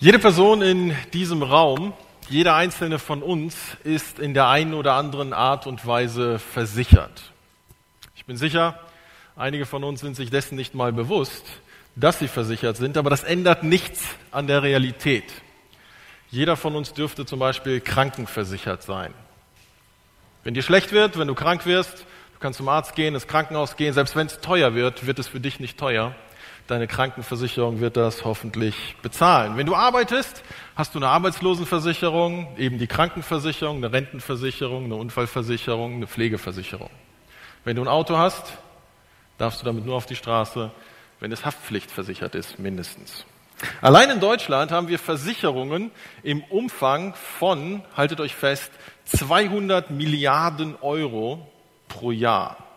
Jede Person in diesem Raum, jeder einzelne von uns ist in der einen oder anderen Art und Weise versichert. Ich bin sicher, einige von uns sind sich dessen nicht mal bewusst, dass sie versichert sind, aber das ändert nichts an der Realität. Jeder von uns dürfte zum Beispiel krankenversichert sein. Wenn dir schlecht wird, wenn du krank wirst, du kannst zum Arzt gehen, ins Krankenhaus gehen, selbst wenn es teuer wird, wird es für dich nicht teuer. Deine Krankenversicherung wird das hoffentlich bezahlen. Wenn du arbeitest, hast du eine Arbeitslosenversicherung, eben die Krankenversicherung, eine Rentenversicherung, eine Unfallversicherung, eine Pflegeversicherung. Wenn du ein Auto hast, darfst du damit nur auf die Straße, wenn es haftpflichtversichert ist, mindestens. Allein in Deutschland haben wir Versicherungen im Umfang von, haltet euch fest, 200 Milliarden Euro pro Jahr.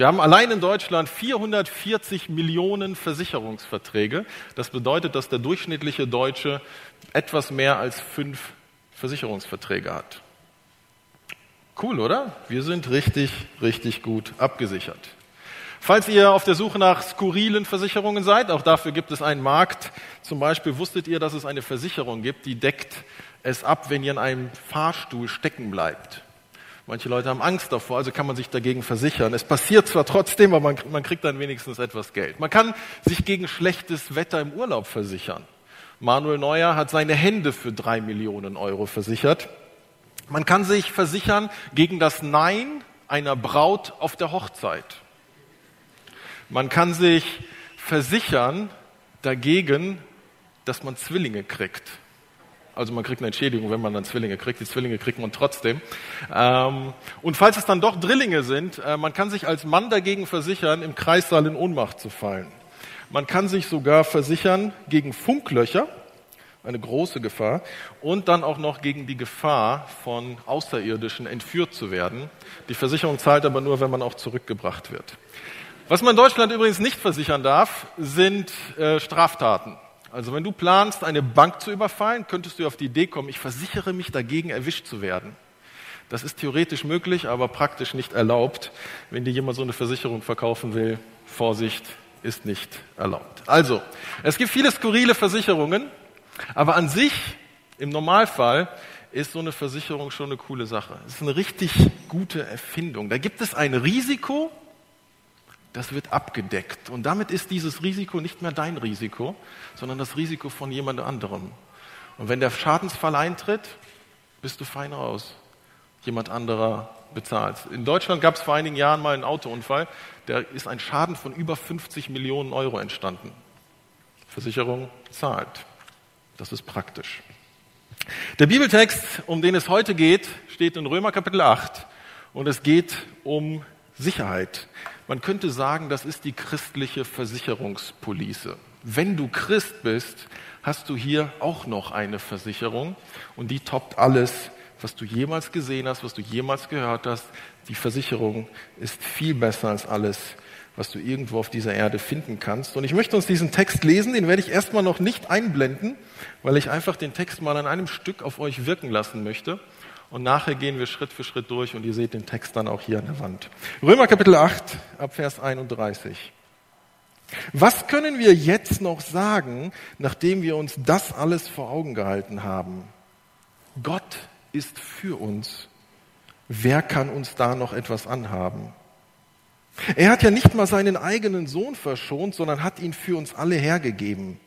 Wir haben allein in Deutschland 440 Millionen Versicherungsverträge. Das bedeutet, dass der durchschnittliche Deutsche etwas mehr als fünf Versicherungsverträge hat. Cool, oder? Wir sind richtig, richtig gut abgesichert. Falls ihr auf der Suche nach skurrilen Versicherungen seid, auch dafür gibt es einen Markt. Zum Beispiel wusstet ihr, dass es eine Versicherung gibt, die deckt es ab, wenn ihr in einem Fahrstuhl stecken bleibt. Manche Leute haben Angst davor, also kann man sich dagegen versichern. Es passiert zwar trotzdem, aber man, man kriegt dann wenigstens etwas Geld. Man kann sich gegen schlechtes Wetter im Urlaub versichern. Manuel Neuer hat seine Hände für drei Millionen Euro versichert. Man kann sich versichern gegen das Nein einer Braut auf der Hochzeit. Man kann sich versichern dagegen, dass man Zwillinge kriegt. Also man kriegt eine Entschädigung, wenn man dann Zwillinge kriegt. Die Zwillinge kriegt man trotzdem. Ähm, und falls es dann doch Drillinge sind, äh, man kann sich als Mann dagegen versichern, im Kreissaal in Ohnmacht zu fallen. Man kann sich sogar versichern gegen Funklöcher, eine große Gefahr, und dann auch noch gegen die Gefahr von Außerirdischen entführt zu werden. Die Versicherung zahlt aber nur, wenn man auch zurückgebracht wird. Was man in Deutschland übrigens nicht versichern darf, sind äh, Straftaten. Also wenn du planst, eine Bank zu überfallen, könntest du auf die Idee kommen, ich versichere mich dagegen, erwischt zu werden. Das ist theoretisch möglich, aber praktisch nicht erlaubt. Wenn dir jemand so eine Versicherung verkaufen will, Vorsicht, ist nicht erlaubt. Also, es gibt viele skurrile Versicherungen, aber an sich, im Normalfall, ist so eine Versicherung schon eine coole Sache. Es ist eine richtig gute Erfindung. Da gibt es ein Risiko, das wird abgedeckt. Und damit ist dieses Risiko nicht mehr dein Risiko, sondern das Risiko von jemand anderem. Und wenn der Schadensfall eintritt, bist du fein raus. Jemand anderer bezahlt. In Deutschland gab es vor einigen Jahren mal einen Autounfall, da ist ein Schaden von über 50 Millionen Euro entstanden. Versicherung zahlt. Das ist praktisch. Der Bibeltext, um den es heute geht, steht in Römer Kapitel 8 und es geht um Sicherheit. Man könnte sagen, das ist die christliche Versicherungspolice. Wenn du Christ bist, hast du hier auch noch eine Versicherung und die toppt alles, was du jemals gesehen hast, was du jemals gehört hast. Die Versicherung ist viel besser als alles, was du irgendwo auf dieser Erde finden kannst. Und ich möchte uns diesen Text lesen, den werde ich erstmal noch nicht einblenden, weil ich einfach den Text mal an einem Stück auf euch wirken lassen möchte. Und nachher gehen wir Schritt für Schritt durch und ihr seht den Text dann auch hier an der Wand. Römer Kapitel 8 ab Vers 31. Was können wir jetzt noch sagen, nachdem wir uns das alles vor Augen gehalten haben? Gott ist für uns. Wer kann uns da noch etwas anhaben? Er hat ja nicht mal seinen eigenen Sohn verschont, sondern hat ihn für uns alle hergegeben.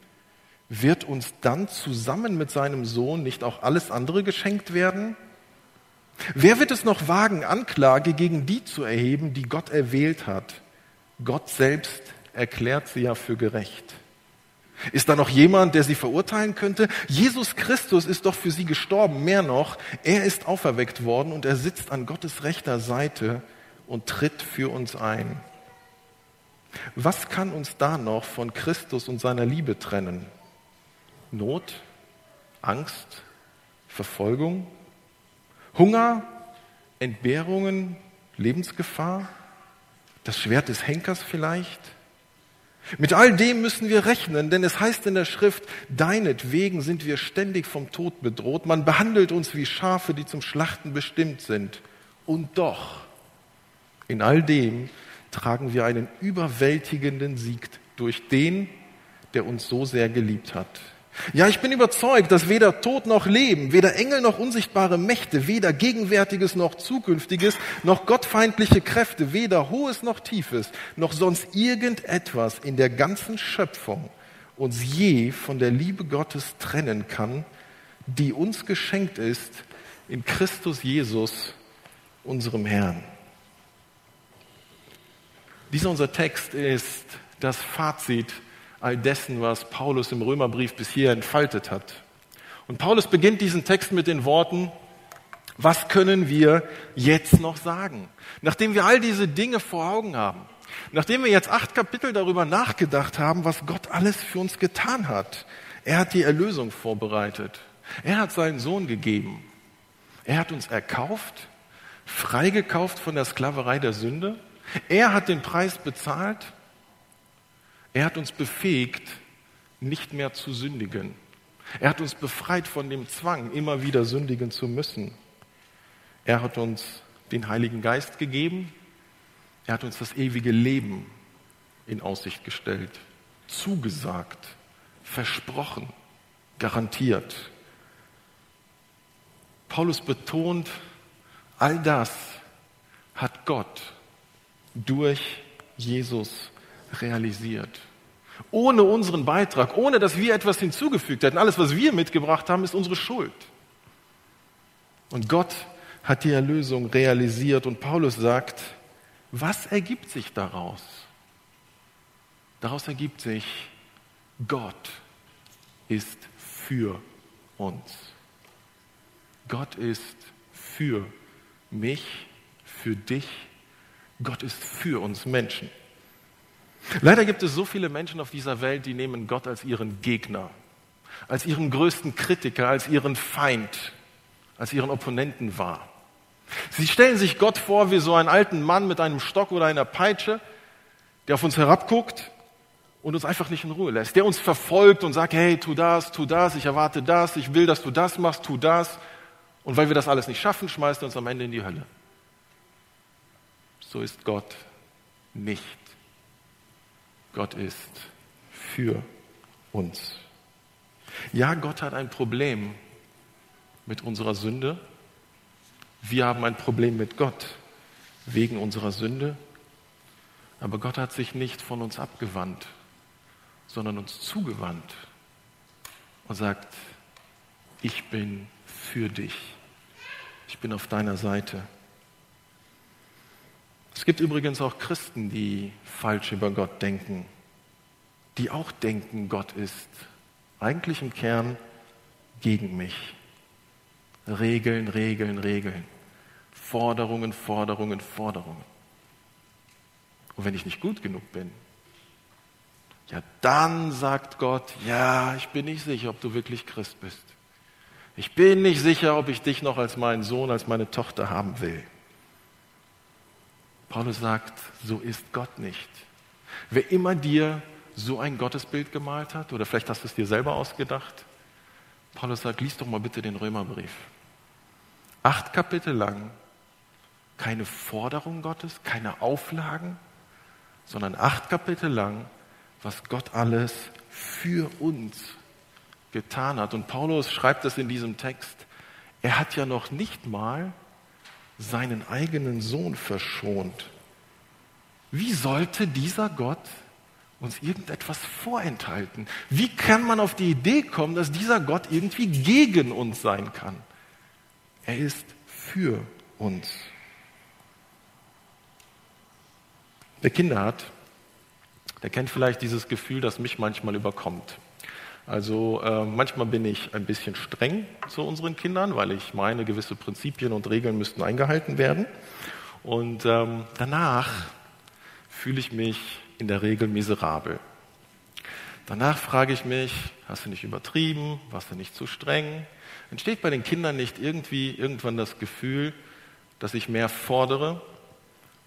Wird uns dann zusammen mit seinem Sohn nicht auch alles andere geschenkt werden? Wer wird es noch wagen, Anklage gegen die zu erheben, die Gott erwählt hat? Gott selbst erklärt sie ja für gerecht. Ist da noch jemand, der sie verurteilen könnte? Jesus Christus ist doch für sie gestorben. Mehr noch, er ist auferweckt worden und er sitzt an Gottes rechter Seite und tritt für uns ein. Was kann uns da noch von Christus und seiner Liebe trennen? Not, Angst, Verfolgung, Hunger, Entbehrungen, Lebensgefahr, das Schwert des Henkers vielleicht. Mit all dem müssen wir rechnen, denn es heißt in der Schrift, deinetwegen sind wir ständig vom Tod bedroht. Man behandelt uns wie Schafe, die zum Schlachten bestimmt sind. Und doch, in all dem tragen wir einen überwältigenden Sieg durch den, der uns so sehr geliebt hat. Ja, ich bin überzeugt, dass weder Tod noch Leben, weder Engel noch unsichtbare Mächte, weder Gegenwärtiges noch Zukünftiges, noch gottfeindliche Kräfte, weder Hohes noch Tiefes, noch sonst irgendetwas in der ganzen Schöpfung uns je von der Liebe Gottes trennen kann, die uns geschenkt ist in Christus Jesus, unserem Herrn. Dieser unser Text ist das Fazit all dessen, was Paulus im Römerbrief bis hier entfaltet hat. Und Paulus beginnt diesen Text mit den Worten, was können wir jetzt noch sagen? Nachdem wir all diese Dinge vor Augen haben, nachdem wir jetzt acht Kapitel darüber nachgedacht haben, was Gott alles für uns getan hat. Er hat die Erlösung vorbereitet. Er hat seinen Sohn gegeben. Er hat uns erkauft, freigekauft von der Sklaverei der Sünde. Er hat den Preis bezahlt er hat uns befähigt, nicht mehr zu sündigen. Er hat uns befreit von dem Zwang, immer wieder sündigen zu müssen. Er hat uns den Heiligen Geist gegeben. Er hat uns das ewige Leben in Aussicht gestellt, zugesagt, versprochen, garantiert. Paulus betont, all das hat Gott durch Jesus realisiert. Ohne unseren Beitrag, ohne dass wir etwas hinzugefügt hätten. Alles, was wir mitgebracht haben, ist unsere Schuld. Und Gott hat die Erlösung realisiert und Paulus sagt, was ergibt sich daraus? Daraus ergibt sich, Gott ist für uns. Gott ist für mich, für dich. Gott ist für uns Menschen. Leider gibt es so viele Menschen auf dieser Welt, die nehmen Gott als ihren Gegner, als ihren größten Kritiker, als ihren Feind, als ihren Opponenten wahr. Sie stellen sich Gott vor wie so einen alten Mann mit einem Stock oder einer Peitsche, der auf uns herabguckt und uns einfach nicht in Ruhe lässt, der uns verfolgt und sagt, hey, tu das, tu das, ich erwarte das, ich will, dass du das machst, tu das. Und weil wir das alles nicht schaffen, schmeißt er uns am Ende in die Hölle. So ist Gott nicht. Gott ist für uns. Ja, Gott hat ein Problem mit unserer Sünde. Wir haben ein Problem mit Gott wegen unserer Sünde. Aber Gott hat sich nicht von uns abgewandt, sondern uns zugewandt und sagt, ich bin für dich. Ich bin auf deiner Seite. Es gibt übrigens auch Christen, die falsch über Gott denken, die auch denken, Gott ist eigentlich im Kern gegen mich. Regeln, Regeln, Regeln. Forderungen, Forderungen, Forderungen. Und wenn ich nicht gut genug bin, ja, dann sagt Gott, ja, ich bin nicht sicher, ob du wirklich Christ bist. Ich bin nicht sicher, ob ich dich noch als meinen Sohn, als meine Tochter haben will. Paulus sagt, so ist Gott nicht. Wer immer dir so ein Gottesbild gemalt hat, oder vielleicht hast du es dir selber ausgedacht, Paulus sagt, lies doch mal bitte den Römerbrief. Acht Kapitel lang, keine Forderung Gottes, keine Auflagen, sondern acht Kapitel lang, was Gott alles für uns getan hat. Und Paulus schreibt es in diesem Text, er hat ja noch nicht mal seinen eigenen Sohn verschont. Wie sollte dieser Gott uns irgendetwas vorenthalten? Wie kann man auf die Idee kommen, dass dieser Gott irgendwie gegen uns sein kann? Er ist für uns. Wer Kinder hat, der kennt vielleicht dieses Gefühl, das mich manchmal überkommt. Also äh, manchmal bin ich ein bisschen streng zu unseren Kindern, weil ich meine, gewisse Prinzipien und Regeln müssten eingehalten werden. Und ähm, danach fühle ich mich in der Regel miserabel. Danach frage ich mich, hast du nicht übertrieben, warst du nicht zu streng? Entsteht bei den Kindern nicht irgendwie irgendwann das Gefühl, dass ich mehr fordere?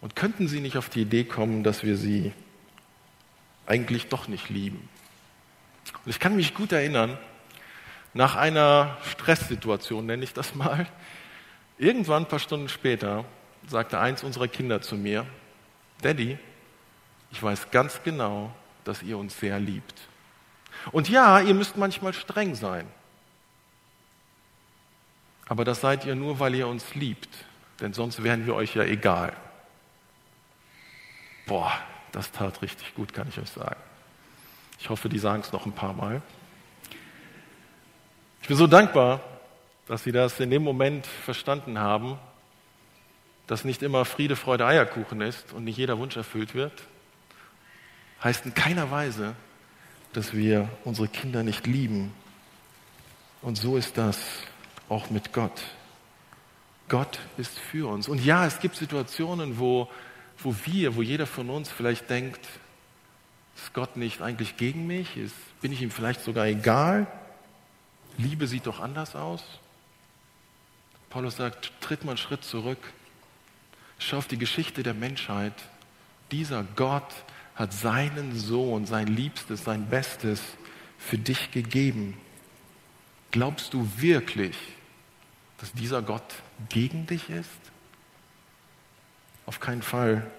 Und könnten sie nicht auf die Idee kommen, dass wir sie eigentlich doch nicht lieben? Und ich kann mich gut erinnern, nach einer Stresssituation, nenne ich das mal, irgendwann ein paar Stunden später sagte eins unserer Kinder zu mir, Daddy, ich weiß ganz genau, dass ihr uns sehr liebt. Und ja, ihr müsst manchmal streng sein. Aber das seid ihr nur, weil ihr uns liebt, denn sonst wären wir euch ja egal. Boah, das tat richtig gut, kann ich euch sagen. Ich hoffe, die sagen es noch ein paar Mal. Ich bin so dankbar, dass Sie das in dem Moment verstanden haben, dass nicht immer Friede, Freude, Eierkuchen ist und nicht jeder Wunsch erfüllt wird. Heißt in keiner Weise, dass wir unsere Kinder nicht lieben. Und so ist das auch mit Gott. Gott ist für uns. Und ja, es gibt Situationen, wo, wo wir, wo jeder von uns vielleicht denkt, ist Gott nicht eigentlich gegen mich? Ist, bin ich ihm vielleicht sogar egal? Liebe sieht doch anders aus. Paulus sagt, tritt mal einen Schritt zurück. Schau auf die Geschichte der Menschheit. Dieser Gott hat seinen Sohn, sein Liebstes, sein Bestes für dich gegeben. Glaubst du wirklich, dass dieser Gott gegen dich ist? Auf keinen Fall.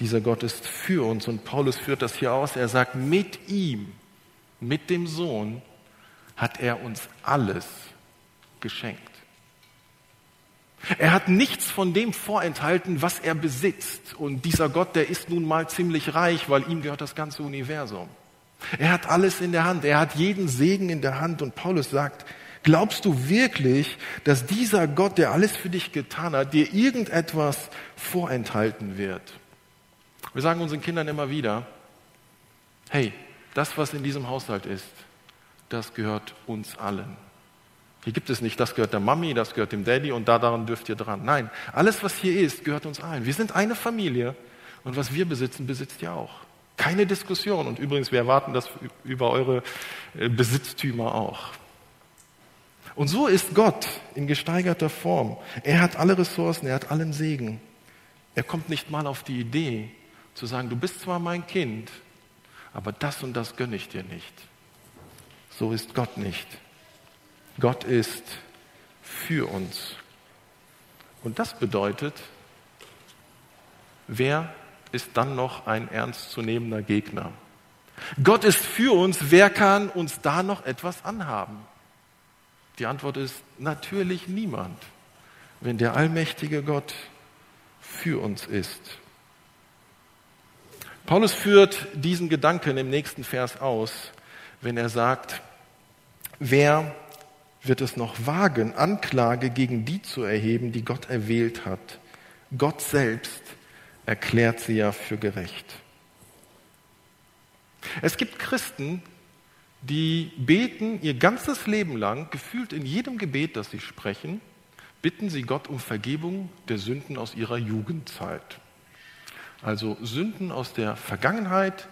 Dieser Gott ist für uns und Paulus führt das hier aus. Er sagt, mit ihm, mit dem Sohn, hat er uns alles geschenkt. Er hat nichts von dem vorenthalten, was er besitzt. Und dieser Gott, der ist nun mal ziemlich reich, weil ihm gehört das ganze Universum. Er hat alles in der Hand. Er hat jeden Segen in der Hand. Und Paulus sagt, glaubst du wirklich, dass dieser Gott, der alles für dich getan hat, dir irgendetwas vorenthalten wird? Wir sagen unseren Kindern immer wieder, hey, das, was in diesem Haushalt ist, das gehört uns allen. Hier gibt es nicht, das gehört der Mami, das gehört dem Daddy und da daran dürft ihr dran. Nein, alles, was hier ist, gehört uns allen. Wir sind eine Familie und was wir besitzen, besitzt ihr auch. Keine Diskussion. Und übrigens, wir erwarten das über eure äh, Besitztümer auch. Und so ist Gott in gesteigerter Form. Er hat alle Ressourcen, er hat allen Segen. Er kommt nicht mal auf die Idee zu sagen, du bist zwar mein Kind, aber das und das gönne ich dir nicht. So ist Gott nicht. Gott ist für uns. Und das bedeutet, wer ist dann noch ein ernstzunehmender Gegner? Gott ist für uns, wer kann uns da noch etwas anhaben? Die Antwort ist natürlich niemand, wenn der allmächtige Gott für uns ist. Paulus führt diesen Gedanken im nächsten Vers aus, wenn er sagt, wer wird es noch wagen, Anklage gegen die zu erheben, die Gott erwählt hat? Gott selbst erklärt sie ja für gerecht. Es gibt Christen, die beten ihr ganzes Leben lang, gefühlt in jedem Gebet, das sie sprechen, bitten sie Gott um Vergebung der Sünden aus ihrer Jugendzeit. Also Sünden aus der Vergangenheit,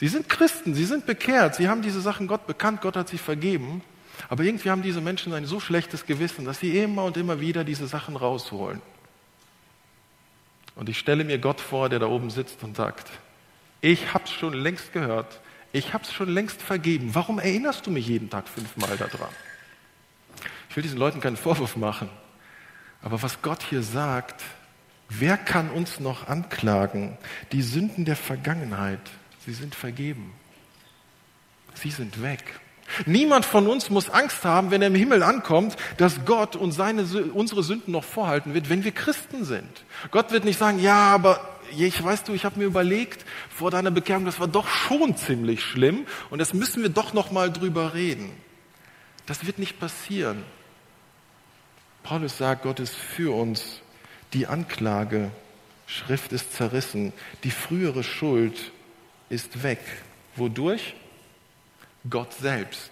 Sie sind Christen, sie sind bekehrt, sie haben diese Sachen Gott bekannt, Gott hat sie vergeben. Aber irgendwie haben diese Menschen ein so schlechtes Gewissen, dass sie immer und immer wieder diese Sachen rausholen. Und ich stelle mir Gott vor, der da oben sitzt und sagt, ich hab's schon längst gehört, ich hab's schon längst vergeben. Warum erinnerst du mich jeden Tag fünfmal daran? Ich will diesen Leuten keinen Vorwurf machen. Aber was Gott hier sagt, wer kann uns noch anklagen? Die Sünden der Vergangenheit. Sie sind vergeben. Sie sind weg. Niemand von uns muss Angst haben, wenn er im Himmel ankommt, dass Gott uns seine, unsere Sünden noch vorhalten wird, wenn wir Christen sind. Gott wird nicht sagen, ja, aber ich weißt du, ich habe mir überlegt vor deiner Bekehrung, das war doch schon ziemlich schlimm und das müssen wir doch noch mal drüber reden. Das wird nicht passieren. Paulus sagt, Gott ist für uns. Die Anklage, Schrift ist zerrissen, die frühere Schuld ist weg. Wodurch? Gott selbst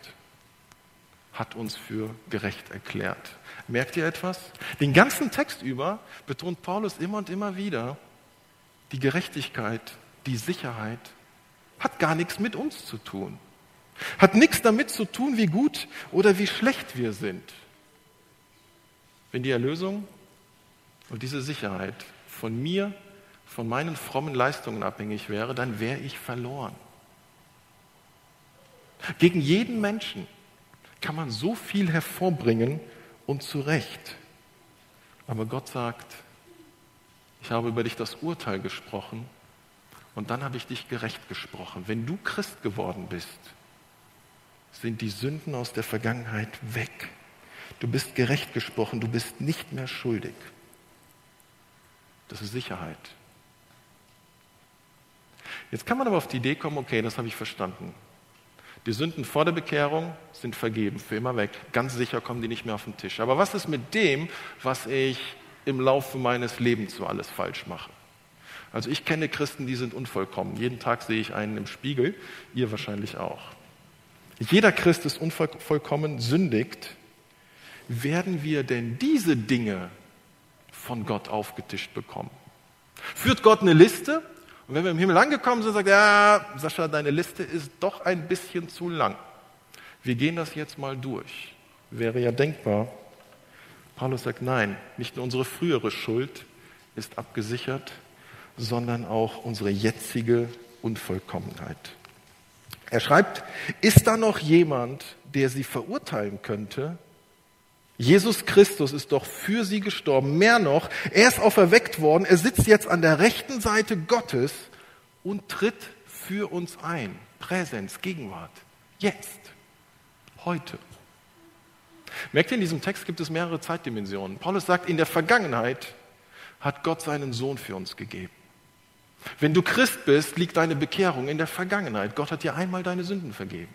hat uns für gerecht erklärt. Merkt ihr etwas? Den ganzen Text über betont Paulus immer und immer wieder, die Gerechtigkeit, die Sicherheit hat gar nichts mit uns zu tun. Hat nichts damit zu tun, wie gut oder wie schlecht wir sind. Wenn die Erlösung und diese Sicherheit von mir von meinen frommen Leistungen abhängig wäre, dann wäre ich verloren. Gegen jeden Menschen kann man so viel hervorbringen und zu Recht. Aber Gott sagt, ich habe über dich das Urteil gesprochen und dann habe ich dich gerecht gesprochen. Wenn du Christ geworden bist, sind die Sünden aus der Vergangenheit weg. Du bist gerecht gesprochen, du bist nicht mehr schuldig. Das ist Sicherheit. Jetzt kann man aber auf die Idee kommen, okay, das habe ich verstanden. Die Sünden vor der Bekehrung sind vergeben, für immer weg. Ganz sicher kommen die nicht mehr auf den Tisch. Aber was ist mit dem, was ich im Laufe meines Lebens so alles falsch mache? Also ich kenne Christen, die sind unvollkommen. Jeden Tag sehe ich einen im Spiegel, ihr wahrscheinlich auch. Jeder Christ ist unvollkommen, sündigt. Werden wir denn diese Dinge von Gott aufgetischt bekommen? Führt Gott eine Liste? Und wenn wir im Himmel angekommen sind, sagt er, ja, Sascha, deine Liste ist doch ein bisschen zu lang. Wir gehen das jetzt mal durch. Wäre ja denkbar. Paulus sagt, nein, nicht nur unsere frühere Schuld ist abgesichert, sondern auch unsere jetzige Unvollkommenheit. Er schreibt, ist da noch jemand, der sie verurteilen könnte? Jesus Christus ist doch für sie gestorben. Mehr noch, er ist auferweckt worden. Er sitzt jetzt an der rechten Seite Gottes und tritt für uns ein. Präsenz, Gegenwart. Jetzt. Heute. Merkt ihr, in diesem Text gibt es mehrere Zeitdimensionen. Paulus sagt, in der Vergangenheit hat Gott seinen Sohn für uns gegeben. Wenn du Christ bist, liegt deine Bekehrung in der Vergangenheit. Gott hat dir einmal deine Sünden vergeben.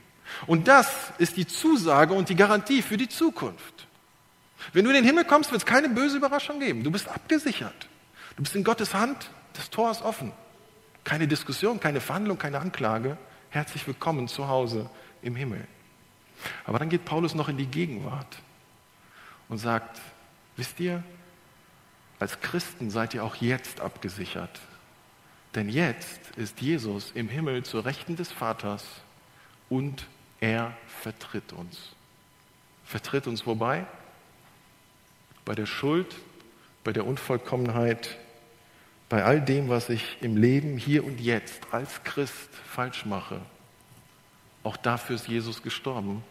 Und das ist die Zusage und die Garantie für die Zukunft. Wenn du in den Himmel kommst, wird es keine böse Überraschung geben. Du bist abgesichert. Du bist in Gottes Hand. Das Tor ist offen. Keine Diskussion, keine Verhandlung, keine Anklage. Herzlich willkommen zu Hause im Himmel. Aber dann geht Paulus noch in die Gegenwart und sagt, wisst ihr, als Christen seid ihr auch jetzt abgesichert. Denn jetzt ist Jesus im Himmel zur Rechten des Vaters und er vertritt uns. Vertritt uns wobei? Bei der Schuld, bei der Unvollkommenheit, bei all dem, was ich im Leben hier und jetzt als Christ falsch mache. Auch dafür ist Jesus gestorben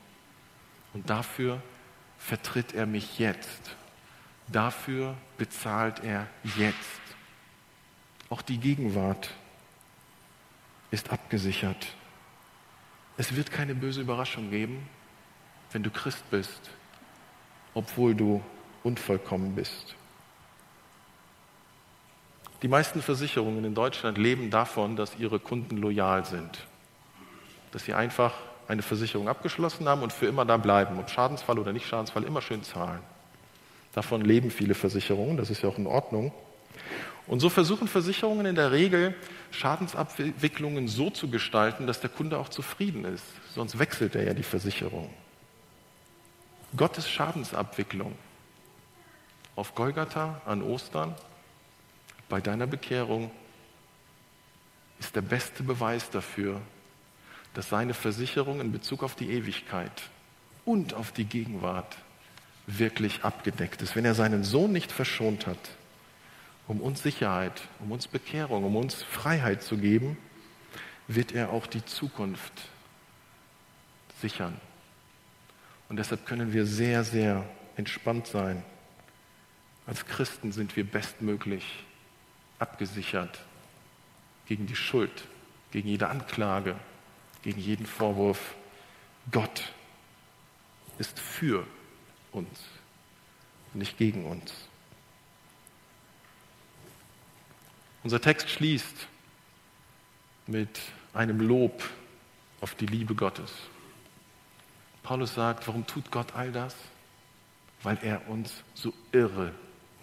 und dafür vertritt er mich jetzt. Dafür bezahlt er jetzt. Auch die Gegenwart ist abgesichert. Es wird keine böse Überraschung geben, wenn du Christ bist, obwohl du unvollkommen bist. Die meisten Versicherungen in Deutschland leben davon, dass ihre Kunden loyal sind, dass sie einfach eine Versicherung abgeschlossen haben und für immer da bleiben, ob Schadensfall oder nicht Schadensfall, immer schön zahlen. Davon leben viele Versicherungen, das ist ja auch in Ordnung. Und so versuchen Versicherungen in der Regel, Schadensabwicklungen so zu gestalten, dass der Kunde auch zufrieden ist. Sonst wechselt er ja die Versicherung. Gottes Schadensabwicklung auf Golgatha an Ostern bei deiner Bekehrung ist der beste Beweis dafür, dass seine Versicherung in Bezug auf die Ewigkeit und auf die Gegenwart wirklich abgedeckt ist. Wenn er seinen Sohn nicht verschont hat, um uns Sicherheit, um uns Bekehrung, um uns Freiheit zu geben, wird er auch die Zukunft sichern. Und deshalb können wir sehr, sehr entspannt sein. Als Christen sind wir bestmöglich abgesichert gegen die Schuld, gegen jede Anklage, gegen jeden Vorwurf. Gott ist für uns, nicht gegen uns. Unser Text schließt mit einem Lob auf die Liebe Gottes. Paulus sagt, warum tut Gott all das? Weil er uns so irre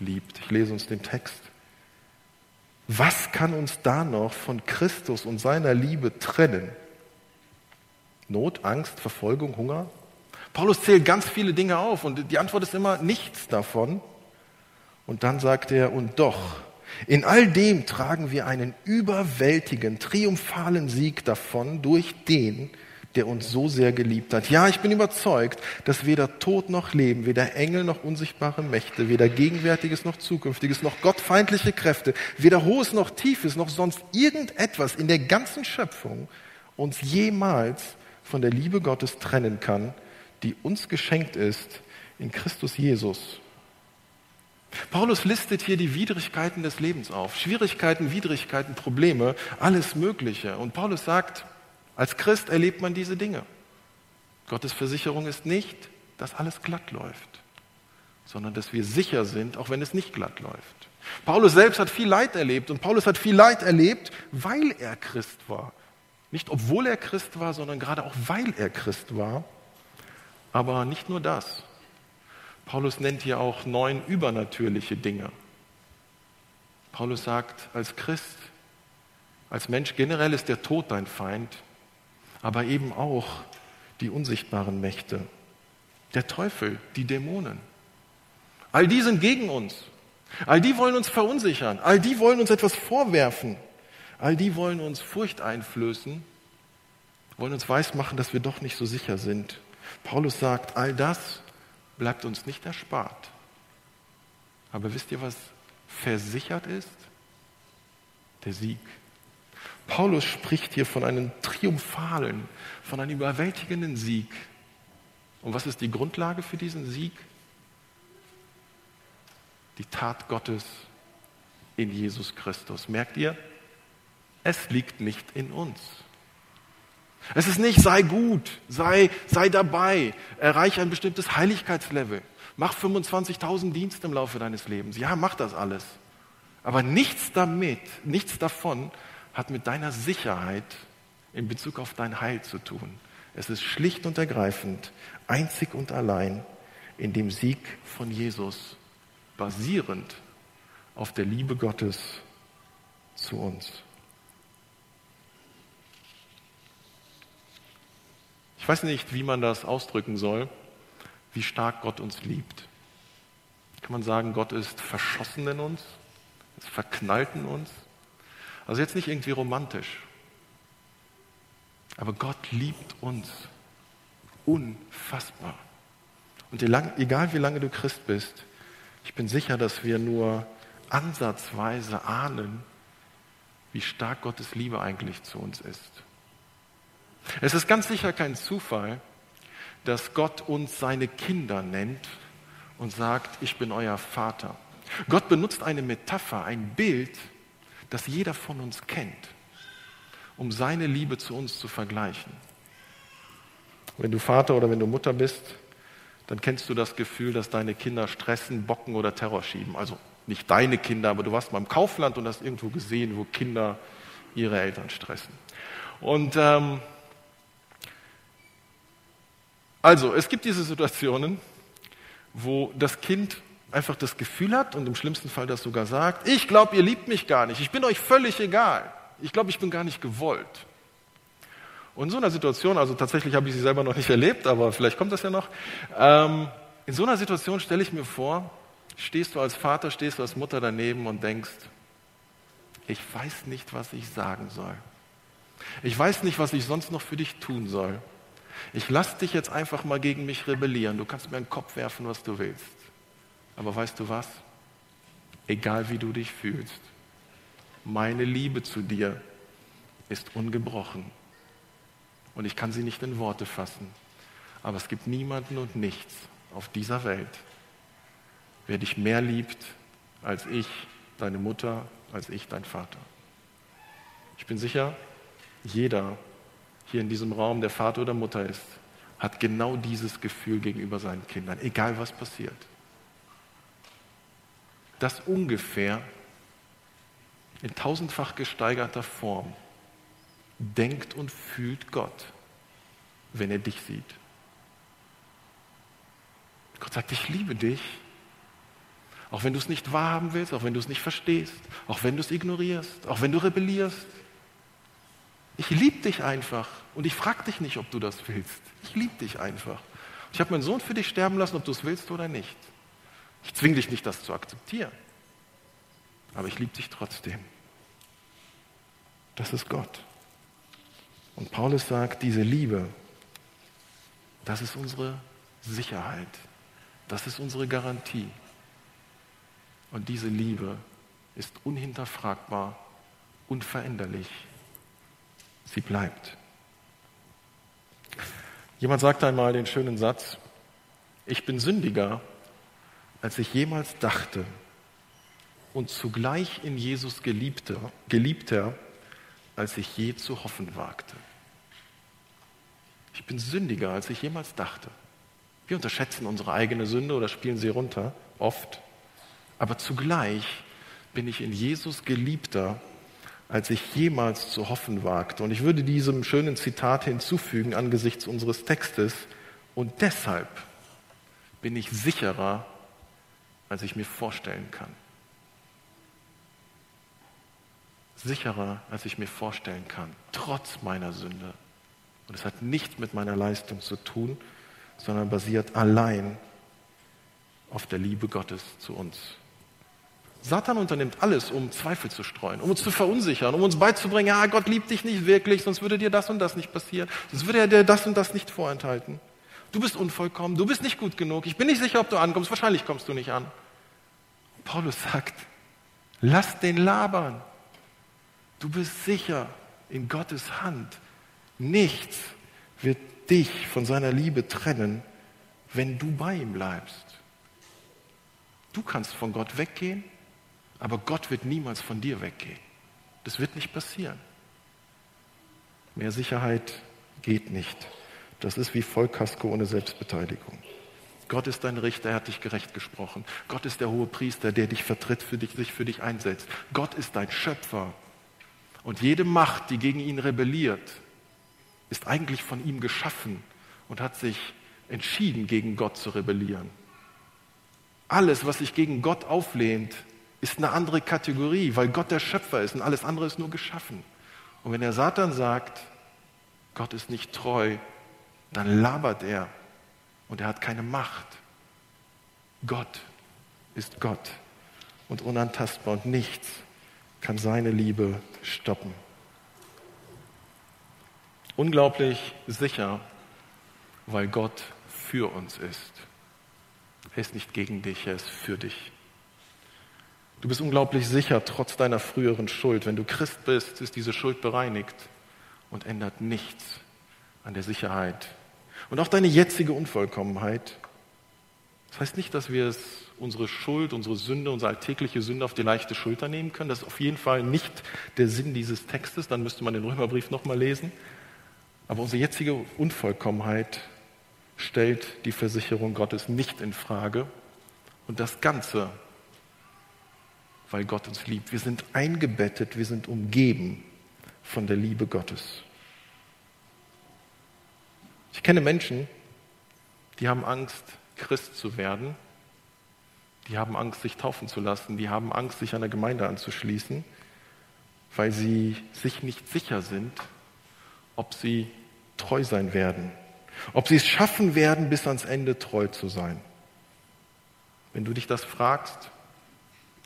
liebt. Ich lese uns den Text. Was kann uns da noch von Christus und seiner Liebe trennen? Not, Angst, Verfolgung, Hunger? Paulus zählt ganz viele Dinge auf und die Antwort ist immer nichts davon. Und dann sagt er, und doch, in all dem tragen wir einen überwältigenden, triumphalen Sieg davon durch den, der uns so sehr geliebt hat. Ja, ich bin überzeugt, dass weder Tod noch Leben, weder Engel noch unsichtbare Mächte, weder Gegenwärtiges noch Zukünftiges, noch gottfeindliche Kräfte, weder Hohes noch Tiefes, noch sonst irgendetwas in der ganzen Schöpfung uns jemals von der Liebe Gottes trennen kann, die uns geschenkt ist in Christus Jesus, Paulus listet hier die Widrigkeiten des Lebens auf. Schwierigkeiten, Widrigkeiten, Probleme, alles Mögliche. Und Paulus sagt, als Christ erlebt man diese Dinge. Gottes Versicherung ist nicht, dass alles glatt läuft, sondern dass wir sicher sind, auch wenn es nicht glatt läuft. Paulus selbst hat viel Leid erlebt und Paulus hat viel Leid erlebt, weil er Christ war. Nicht obwohl er Christ war, sondern gerade auch weil er Christ war. Aber nicht nur das. Paulus nennt hier auch neun übernatürliche Dinge. Paulus sagt, als Christ, als Mensch generell ist der Tod dein Feind, aber eben auch die unsichtbaren Mächte, der Teufel, die Dämonen. All die sind gegen uns. All die wollen uns verunsichern. All die wollen uns etwas vorwerfen. All die wollen uns Furcht einflößen, wollen uns weismachen, dass wir doch nicht so sicher sind. Paulus sagt, all das bleibt uns nicht erspart. Aber wisst ihr, was versichert ist? Der Sieg. Paulus spricht hier von einem triumphalen, von einem überwältigenden Sieg. Und was ist die Grundlage für diesen Sieg? Die Tat Gottes in Jesus Christus. Merkt ihr? Es liegt nicht in uns. Es ist nicht, sei gut, sei, sei dabei, erreiche ein bestimmtes Heiligkeitslevel, mach 25.000 Dienste im Laufe deines Lebens. Ja, mach das alles. Aber nichts damit, nichts davon hat mit deiner Sicherheit in Bezug auf dein Heil zu tun. Es ist schlicht und ergreifend, einzig und allein in dem Sieg von Jesus, basierend auf der Liebe Gottes zu uns. Ich weiß nicht, wie man das ausdrücken soll, wie stark Gott uns liebt. Kann man sagen, Gott ist verschossen in uns, ist verknallt in uns? Also jetzt nicht irgendwie romantisch, aber Gott liebt uns unfassbar. Und egal wie lange du Christ bist, ich bin sicher, dass wir nur ansatzweise ahnen, wie stark Gottes Liebe eigentlich zu uns ist. Es ist ganz sicher kein Zufall, dass Gott uns seine Kinder nennt und sagt, ich bin euer Vater. Gott benutzt eine Metapher, ein Bild, das jeder von uns kennt, um seine Liebe zu uns zu vergleichen. Wenn du Vater oder wenn du Mutter bist, dann kennst du das Gefühl, dass deine Kinder stressen, bocken oder Terror schieben. Also nicht deine Kinder, aber du warst mal im Kaufland und hast irgendwo gesehen, wo Kinder ihre Eltern stressen. Und ähm, also, es gibt diese Situationen, wo das Kind einfach das Gefühl hat und im schlimmsten Fall das sogar sagt, ich glaube, ihr liebt mich gar nicht, ich bin euch völlig egal, ich glaube, ich bin gar nicht gewollt. Und in so einer Situation, also tatsächlich habe ich sie selber noch nicht erlebt, aber vielleicht kommt das ja noch, ähm, in so einer Situation stelle ich mir vor, stehst du als Vater, stehst du als Mutter daneben und denkst, ich weiß nicht, was ich sagen soll. Ich weiß nicht, was ich sonst noch für dich tun soll. Ich lasse dich jetzt einfach mal gegen mich rebellieren. Du kannst mir einen Kopf werfen, was du willst. Aber weißt du was? Egal wie du dich fühlst, meine Liebe zu dir ist ungebrochen. Und ich kann sie nicht in Worte fassen. Aber es gibt niemanden und nichts auf dieser Welt, wer dich mehr liebt als ich, deine Mutter, als ich, dein Vater. Ich bin sicher, jeder hier in diesem Raum der Vater oder Mutter ist, hat genau dieses Gefühl gegenüber seinen Kindern, egal was passiert. Das ungefähr in tausendfach gesteigerter Form denkt und fühlt Gott, wenn er dich sieht. Gott sagt, ich liebe dich, auch wenn du es nicht wahrhaben willst, auch wenn du es nicht verstehst, auch wenn du es ignorierst, auch wenn du rebellierst. Ich liebe dich einfach und ich frage dich nicht, ob du das willst. Ich liebe dich einfach. Ich habe meinen Sohn für dich sterben lassen, ob du es willst oder nicht. Ich zwinge dich nicht, das zu akzeptieren. Aber ich liebe dich trotzdem. Das ist Gott. Und Paulus sagt, diese Liebe, das ist unsere Sicherheit. Das ist unsere Garantie. Und diese Liebe ist unhinterfragbar, unveränderlich sie bleibt. Jemand sagte einmal den schönen Satz, ich bin sündiger, als ich jemals dachte und zugleich in Jesus geliebter, geliebter als ich je zu hoffen wagte. Ich bin sündiger, als ich jemals dachte. Wir unterschätzen unsere eigene Sünde oder spielen sie runter, oft. Aber zugleich bin ich in Jesus geliebter, als ich jemals zu hoffen wagte. Und ich würde diesem schönen Zitat hinzufügen angesichts unseres Textes. Und deshalb bin ich sicherer, als ich mir vorstellen kann. Sicherer, als ich mir vorstellen kann, trotz meiner Sünde. Und es hat nichts mit meiner Leistung zu tun, sondern basiert allein auf der Liebe Gottes zu uns. Satan unternimmt alles, um Zweifel zu streuen, um uns zu verunsichern, um uns beizubringen, ja, Gott liebt dich nicht wirklich, sonst würde dir das und das nicht passieren, sonst würde er dir das und das nicht vorenthalten. Du bist unvollkommen, du bist nicht gut genug, ich bin nicht sicher, ob du ankommst, wahrscheinlich kommst du nicht an. Paulus sagt, lass den labern. Du bist sicher in Gottes Hand. Nichts wird dich von seiner Liebe trennen, wenn du bei ihm bleibst. Du kannst von Gott weggehen, aber Gott wird niemals von dir weggehen. Das wird nicht passieren. Mehr Sicherheit geht nicht. Das ist wie Vollkasko ohne Selbstbeteiligung. Gott ist dein Richter, er hat dich gerecht gesprochen. Gott ist der hohe Priester, der dich vertritt, für dich, sich für dich einsetzt. Gott ist dein Schöpfer. Und jede Macht, die gegen ihn rebelliert, ist eigentlich von ihm geschaffen und hat sich entschieden, gegen Gott zu rebellieren. Alles, was sich gegen Gott auflehnt, ist eine andere Kategorie, weil Gott der Schöpfer ist und alles andere ist nur geschaffen. Und wenn der Satan sagt, Gott ist nicht treu, dann labert er und er hat keine Macht. Gott ist Gott und unantastbar und nichts kann seine Liebe stoppen. Unglaublich sicher, weil Gott für uns ist. Er ist nicht gegen dich, er ist für dich. Du bist unglaublich sicher, trotz deiner früheren Schuld. Wenn du Christ bist, ist diese Schuld bereinigt und ändert nichts an der Sicherheit. Und auch deine jetzige Unvollkommenheit. Das heißt nicht, dass wir es, unsere Schuld, unsere Sünde, unsere alltägliche Sünde auf die leichte Schulter nehmen können. Das ist auf jeden Fall nicht der Sinn dieses Textes. Dann müsste man den Römerbrief nochmal lesen. Aber unsere jetzige Unvollkommenheit stellt die Versicherung Gottes nicht in Frage. Und das Ganze weil Gott uns liebt. Wir sind eingebettet, wir sind umgeben von der Liebe Gottes. Ich kenne Menschen, die haben Angst, Christ zu werden. Die haben Angst, sich taufen zu lassen. Die haben Angst, sich einer Gemeinde anzuschließen, weil sie sich nicht sicher sind, ob sie treu sein werden. Ob sie es schaffen werden, bis ans Ende treu zu sein. Wenn du dich das fragst,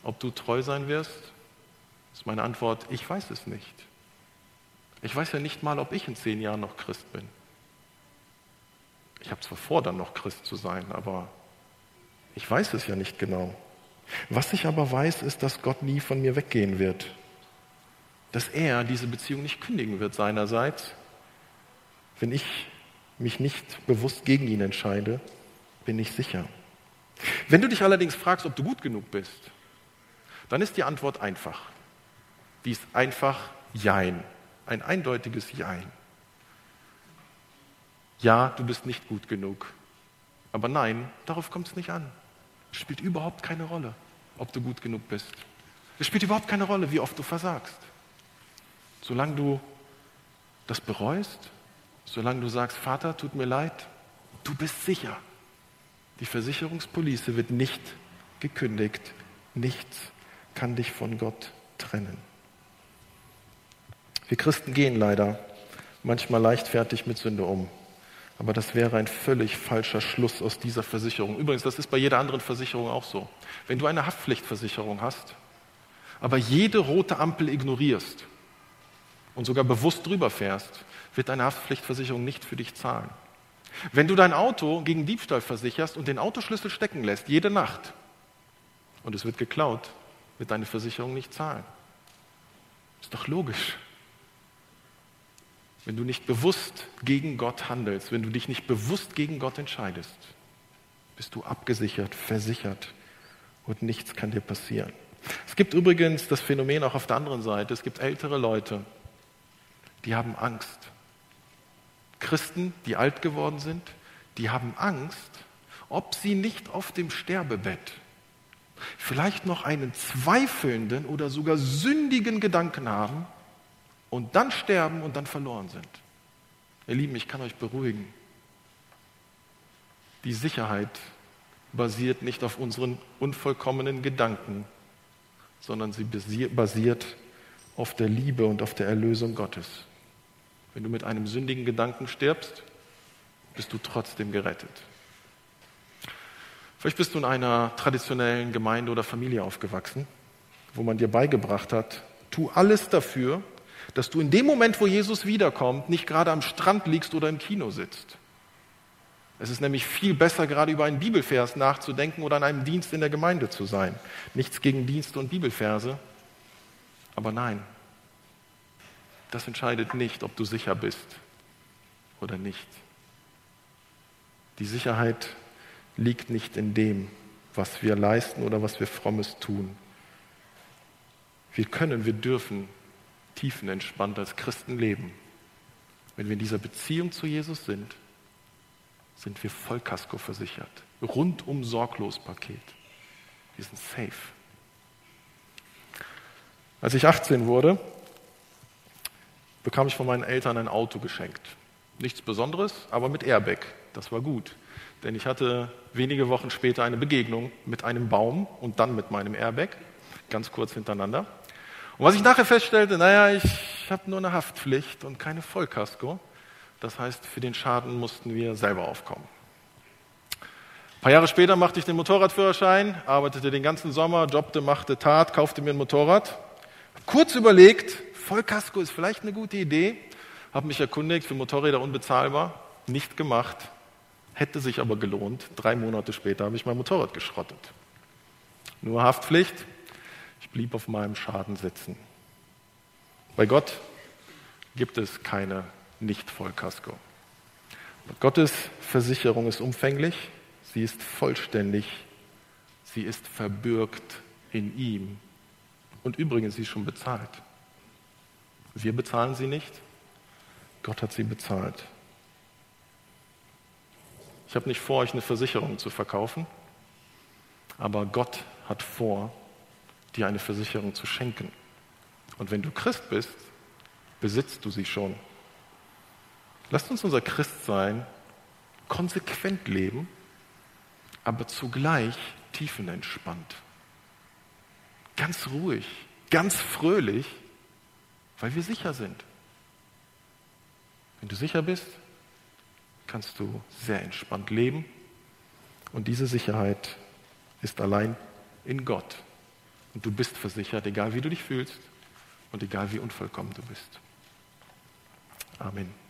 ob du treu sein wirst? ist meine Antwort, ich weiß es nicht. Ich weiß ja nicht mal, ob ich in zehn Jahren noch Christ bin. Ich habe zwar vor, dann noch Christ zu sein, aber ich weiß es ja nicht genau. Was ich aber weiß, ist, dass Gott nie von mir weggehen wird. Dass er diese Beziehung nicht kündigen wird seinerseits, wenn ich mich nicht bewusst gegen ihn entscheide, bin ich sicher. Wenn du dich allerdings fragst, ob du gut genug bist, dann ist die Antwort einfach. Die ist einfach Jein. Ein eindeutiges Jein. Ja, du bist nicht gut genug. Aber nein, darauf kommt es nicht an. Es spielt überhaupt keine Rolle, ob du gut genug bist. Es spielt überhaupt keine Rolle, wie oft du versagst. Solange du das bereust, solange du sagst, Vater, tut mir leid, du bist sicher. Die Versicherungspolice wird nicht gekündigt, nichts kann dich von Gott trennen. Wir Christen gehen leider manchmal leichtfertig mit Sünde um. Aber das wäre ein völlig falscher Schluss aus dieser Versicherung. Übrigens, das ist bei jeder anderen Versicherung auch so. Wenn du eine Haftpflichtversicherung hast, aber jede rote Ampel ignorierst und sogar bewusst drüber fährst, wird deine Haftpflichtversicherung nicht für dich zahlen. Wenn du dein Auto gegen Diebstahl versicherst und den Autoschlüssel stecken lässt, jede Nacht, und es wird geklaut, wird deine Versicherung nicht zahlen. Ist doch logisch. Wenn du nicht bewusst gegen Gott handelst, wenn du dich nicht bewusst gegen Gott entscheidest, bist du abgesichert, versichert und nichts kann dir passieren. Es gibt übrigens das Phänomen auch auf der anderen Seite. Es gibt ältere Leute, die haben Angst. Christen, die alt geworden sind, die haben Angst, ob sie nicht auf dem Sterbebett vielleicht noch einen zweifelnden oder sogar sündigen Gedanken haben und dann sterben und dann verloren sind. Ihr Lieben, ich kann euch beruhigen. Die Sicherheit basiert nicht auf unseren unvollkommenen Gedanken, sondern sie basiert auf der Liebe und auf der Erlösung Gottes. Wenn du mit einem sündigen Gedanken stirbst, bist du trotzdem gerettet. Vielleicht bist du in einer traditionellen Gemeinde oder Familie aufgewachsen, wo man dir beigebracht hat, tu alles dafür, dass du in dem Moment, wo Jesus wiederkommt, nicht gerade am Strand liegst oder im Kino sitzt. Es ist nämlich viel besser, gerade über einen Bibelvers nachzudenken oder an einem Dienst in der Gemeinde zu sein. Nichts gegen Dienste und Bibelverse, aber nein, das entscheidet nicht, ob du sicher bist oder nicht. Die Sicherheit liegt nicht in dem, was wir leisten oder was wir frommes tun. Wir können, wir dürfen tiefenentspannt als Christen leben. Wenn wir in dieser Beziehung zu Jesus sind, sind wir Vollkasko versichert. Rundum sorglos Paket. Wir sind safe. Als ich 18 wurde, bekam ich von meinen Eltern ein Auto geschenkt. Nichts Besonderes, aber mit Airbag. Das war gut. Denn ich hatte wenige Wochen später eine Begegnung mit einem Baum und dann mit meinem Airbag, ganz kurz hintereinander. Und was ich nachher feststellte, naja, ich habe nur eine Haftpflicht und keine Vollkasko. Das heißt, für den Schaden mussten wir selber aufkommen. Ein paar Jahre später machte ich den Motorradführerschein, arbeitete den ganzen Sommer, jobbte, machte Tat, kaufte mir ein Motorrad. Kurz überlegt, Vollkasko ist vielleicht eine gute Idee, habe mich erkundigt, für Motorräder unbezahlbar, nicht gemacht, hätte sich aber gelohnt. Drei Monate später habe ich mein Motorrad geschrottet. Nur Haftpflicht, ich blieb auf meinem Schaden sitzen. Bei Gott gibt es keine Nicht-Vollkasko. Gottes Versicherung ist umfänglich, sie ist vollständig, sie ist verbürgt in ihm. Und übrigens, sie ist schon bezahlt. Wir bezahlen sie nicht, Gott hat sie bezahlt. Ich habe nicht vor, euch eine Versicherung zu verkaufen, aber Gott hat vor, dir eine Versicherung zu schenken. Und wenn du Christ bist, besitzt du sie schon. Lasst uns unser Christsein konsequent leben, aber zugleich tiefenentspannt. Ganz ruhig, ganz fröhlich, weil wir sicher sind. Wenn du sicher bist, kannst du sehr entspannt leben und diese Sicherheit ist allein in Gott. Und du bist versichert, egal wie du dich fühlst und egal wie unvollkommen du bist. Amen.